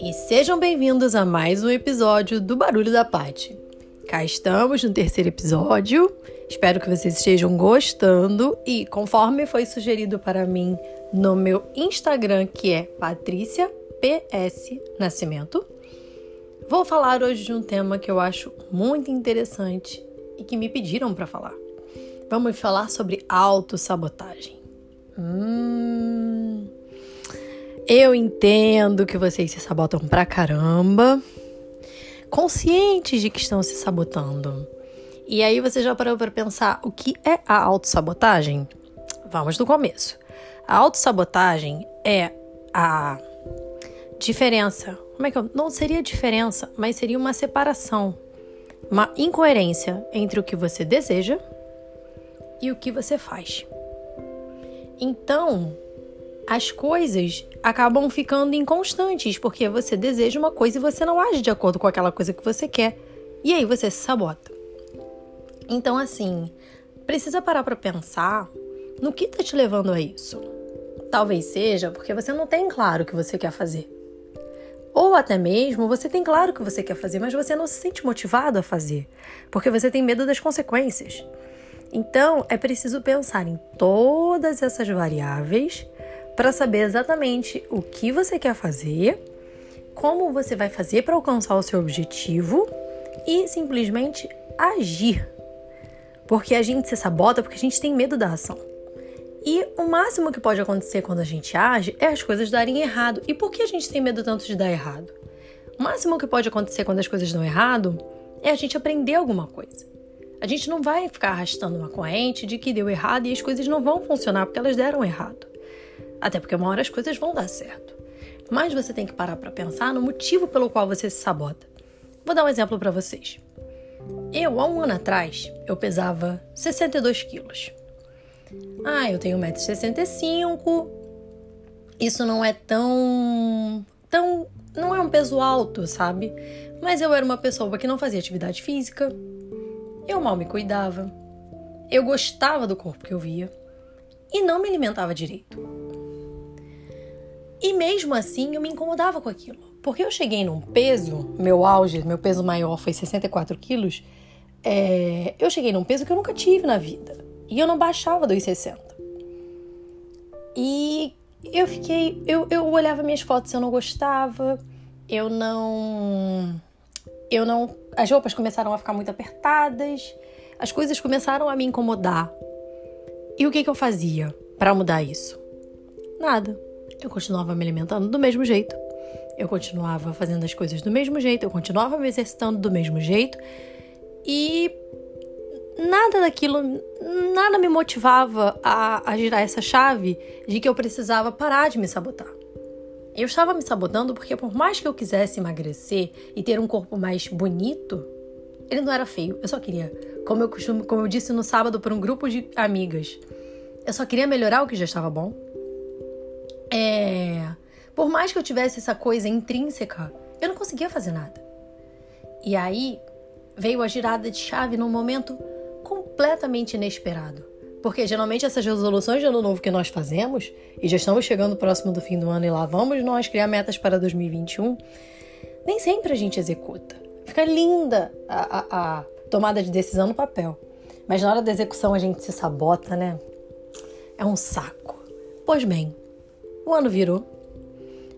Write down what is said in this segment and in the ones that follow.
E sejam bem-vindos a mais um episódio do Barulho da Pati. Cá estamos no terceiro episódio. Espero que vocês estejam gostando e conforme foi sugerido para mim no meu Instagram, que é Patrícia PS Nascimento, vou falar hoje de um tema que eu acho muito interessante e que me pediram para falar. Vamos falar sobre autossabotagem. Hum, eu entendo que vocês se sabotam pra caramba, conscientes de que estão se sabotando. E aí você já parou para pensar o que é a autossabotagem? Vamos do começo. A autossabotagem é a diferença. Como é que eu. Não seria diferença, mas seria uma separação, uma incoerência entre o que você deseja e o que você faz. Então, as coisas acabam ficando inconstantes, porque você deseja uma coisa e você não age de acordo com aquela coisa que você quer. E aí você se sabota. Então, assim, precisa parar para pensar no que está te levando a isso. Talvez seja porque você não tem claro o que você quer fazer. Ou até mesmo você tem claro o que você quer fazer, mas você não se sente motivado a fazer, porque você tem medo das consequências. Então, é preciso pensar em todas essas variáveis para saber exatamente o que você quer fazer, como você vai fazer para alcançar o seu objetivo e simplesmente agir. Porque a gente se sabota porque a gente tem medo da ação. E o máximo que pode acontecer quando a gente age é as coisas darem errado. E por que a gente tem medo tanto de dar errado? O máximo que pode acontecer quando as coisas dão errado é a gente aprender alguma coisa. A gente não vai ficar arrastando uma corrente de que deu errado e as coisas não vão funcionar porque elas deram errado. Até porque uma hora as coisas vão dar certo. Mas você tem que parar para pensar no motivo pelo qual você se sabota. Vou dar um exemplo para vocês. Eu, há um ano atrás, eu pesava 62 quilos. Ah, eu tenho 1,65m. Isso não é tão. tão. não é um peso alto, sabe? Mas eu era uma pessoa que não fazia atividade física, eu mal me cuidava. Eu gostava do corpo que eu via e não me alimentava direito. E mesmo assim eu me incomodava com aquilo. Porque eu cheguei num peso, meu auge, meu peso maior foi 64 quilos. É, eu cheguei num peso que eu nunca tive na vida. E eu não baixava dos 60. E eu fiquei. Eu, eu olhava minhas fotos eu não gostava. Eu não eu não. As roupas começaram a ficar muito apertadas, as coisas começaram a me incomodar. E o que, que eu fazia para mudar isso? Nada. Eu continuava me alimentando do mesmo jeito. Eu continuava fazendo as coisas do mesmo jeito, eu continuava me exercitando do mesmo jeito. E nada daquilo, nada me motivava a, a girar essa chave de que eu precisava parar de me sabotar. Eu estava me sabotando porque, por mais que eu quisesse emagrecer e ter um corpo mais bonito, ele não era feio. Eu só queria, como eu costumo, como eu disse no sábado para um grupo de amigas, eu só queria melhorar o que já estava bom. É, por mais que eu tivesse essa coisa intrínseca, eu não conseguia fazer nada. E aí veio a girada de chave num momento completamente inesperado. Porque geralmente essas resoluções de ano novo que nós fazemos, e já estamos chegando próximo do fim do ano e lá vamos nós criar metas para 2021, nem sempre a gente executa. Fica linda a, a, a tomada de decisão no papel. Mas na hora da execução a gente se sabota, né? É um saco. Pois bem, o ano virou.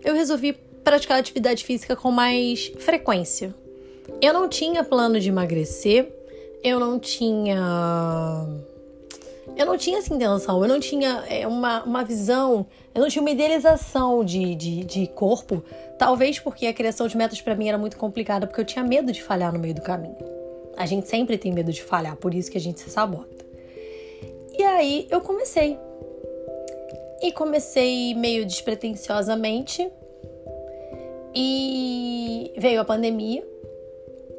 Eu resolvi praticar atividade física com mais frequência. Eu não tinha plano de emagrecer, eu não tinha eu não tinha essa intenção, eu não tinha é, uma, uma visão, eu não tinha uma idealização de, de, de corpo. Talvez porque a criação de metas para mim era muito complicada, porque eu tinha medo de falhar no meio do caminho. A gente sempre tem medo de falhar, por isso que a gente se sabota. E aí eu comecei. E comecei meio despretensiosamente. E veio a pandemia.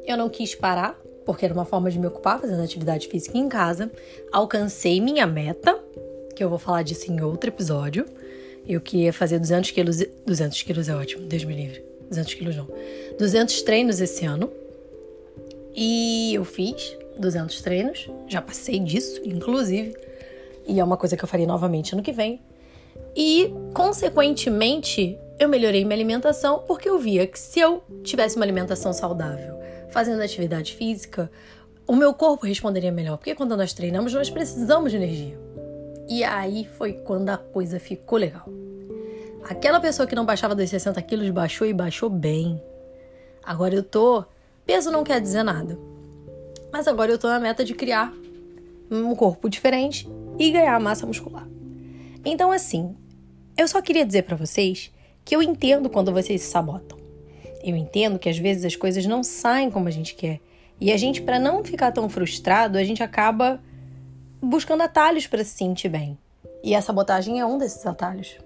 Eu não quis parar porque era uma forma de me ocupar fazendo atividade física em casa. Alcancei minha meta, que eu vou falar disso em outro episódio. Eu queria fazer 200 quilos. 200 quilos é ótimo, Deus me livre. 200 quilos não. 200 treinos esse ano. E eu fiz 200 treinos. Já passei disso, inclusive. E é uma coisa que eu faria novamente ano que vem. E, consequentemente, eu melhorei minha alimentação porque eu via que se eu tivesse uma alimentação saudável, fazendo atividade física, o meu corpo responderia melhor. Porque quando nós treinamos, nós precisamos de energia. E aí foi quando a coisa ficou legal. Aquela pessoa que não baixava dos 60 quilos baixou e baixou bem. Agora eu tô. Peso não quer dizer nada. Mas agora eu tô na meta de criar um corpo diferente e ganhar massa muscular. Então, assim, eu só queria dizer para vocês que eu entendo quando vocês se sabotam. Eu entendo que às vezes as coisas não saem como a gente quer. E a gente, para não ficar tão frustrado, a gente acaba buscando atalhos para se sentir bem. E a sabotagem é um desses atalhos.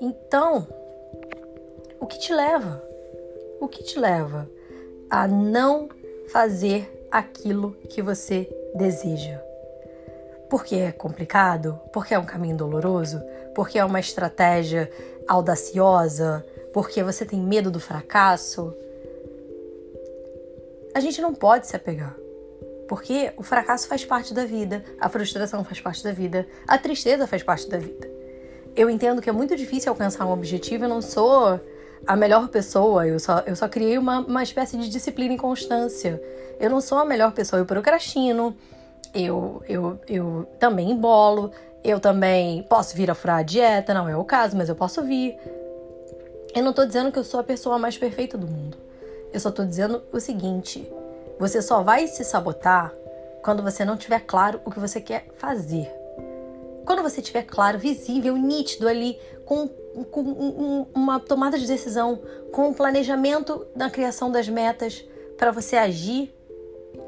Então, o que te leva? O que te leva a não fazer aquilo que você deseja? Porque é complicado? Porque é um caminho doloroso? Porque é uma estratégia audaciosa? Porque você tem medo do fracasso? A gente não pode se apegar. Porque o fracasso faz parte da vida, a frustração faz parte da vida, a tristeza faz parte da vida. Eu entendo que é muito difícil alcançar um objetivo, eu não sou a melhor pessoa, eu só, eu só criei uma, uma espécie de disciplina e constância. Eu não sou a melhor pessoa, eu procrastino, eu, eu, eu também embolo, eu também posso vir a furar a dieta, não é o caso, mas eu posso vir. Eu não tô dizendo que eu sou a pessoa mais perfeita do mundo. Eu só tô dizendo o seguinte: você só vai se sabotar quando você não tiver claro o que você quer fazer. Quando você tiver claro, visível, nítido ali, com, com um, uma tomada de decisão, com um planejamento na criação das metas para você agir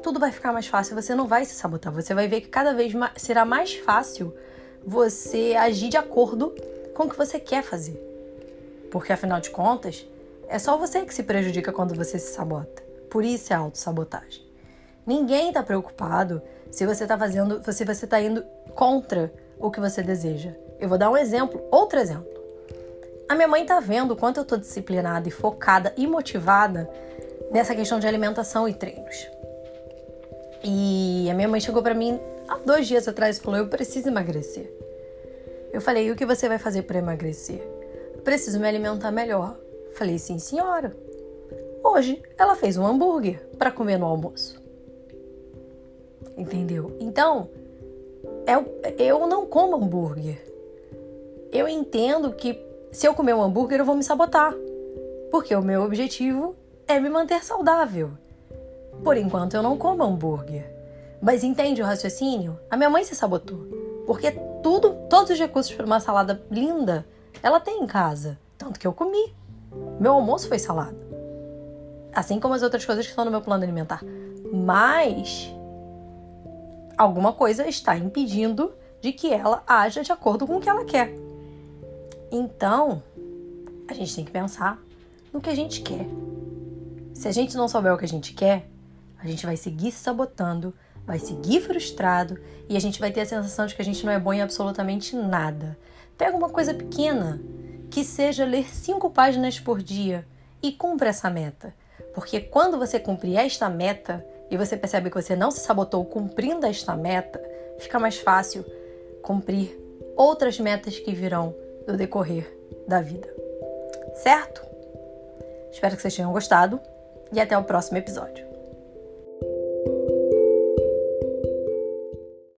tudo vai ficar mais fácil, você não vai se sabotar. Você vai ver que cada vez mais, será mais fácil você agir de acordo com o que você quer fazer. Porque afinal de contas, é só você que se prejudica quando você se sabota. Por isso é autossabotagem. Ninguém está preocupado se você está fazendo, se você está indo contra o que você deseja. Eu vou dar um exemplo, outro exemplo. A minha mãe está vendo o quanto eu estou disciplinada e focada e motivada nessa questão de alimentação e treinos. E a minha mãe chegou para mim há dois dias atrás e falou: Eu preciso emagrecer. Eu falei: O que você vai fazer para emagrecer? Preciso me alimentar melhor. Falei: Sim, senhora. Hoje ela fez um hambúrguer para comer no almoço. Entendeu? Então, eu, eu não como hambúrguer. Eu entendo que se eu comer um hambúrguer eu vou me sabotar. Porque o meu objetivo é me manter saudável. Por enquanto eu não como hambúrguer. Mas entende o raciocínio? A minha mãe se sabotou. Porque tudo, todos os recursos para uma salada linda, ela tem em casa. Tanto que eu comi. Meu almoço foi salada. Assim como as outras coisas que estão no meu plano alimentar. Mas alguma coisa está impedindo de que ela haja de acordo com o que ela quer. Então, a gente tem que pensar no que a gente quer. Se a gente não souber o que a gente quer, a gente vai seguir se sabotando, vai seguir frustrado e a gente vai ter a sensação de que a gente não é bom em absolutamente nada. Pega uma coisa pequena, que seja ler cinco páginas por dia e cumpra essa meta. Porque quando você cumprir esta meta e você percebe que você não se sabotou cumprindo esta meta, fica mais fácil cumprir outras metas que virão no decorrer da vida. Certo? Espero que vocês tenham gostado e até o próximo episódio.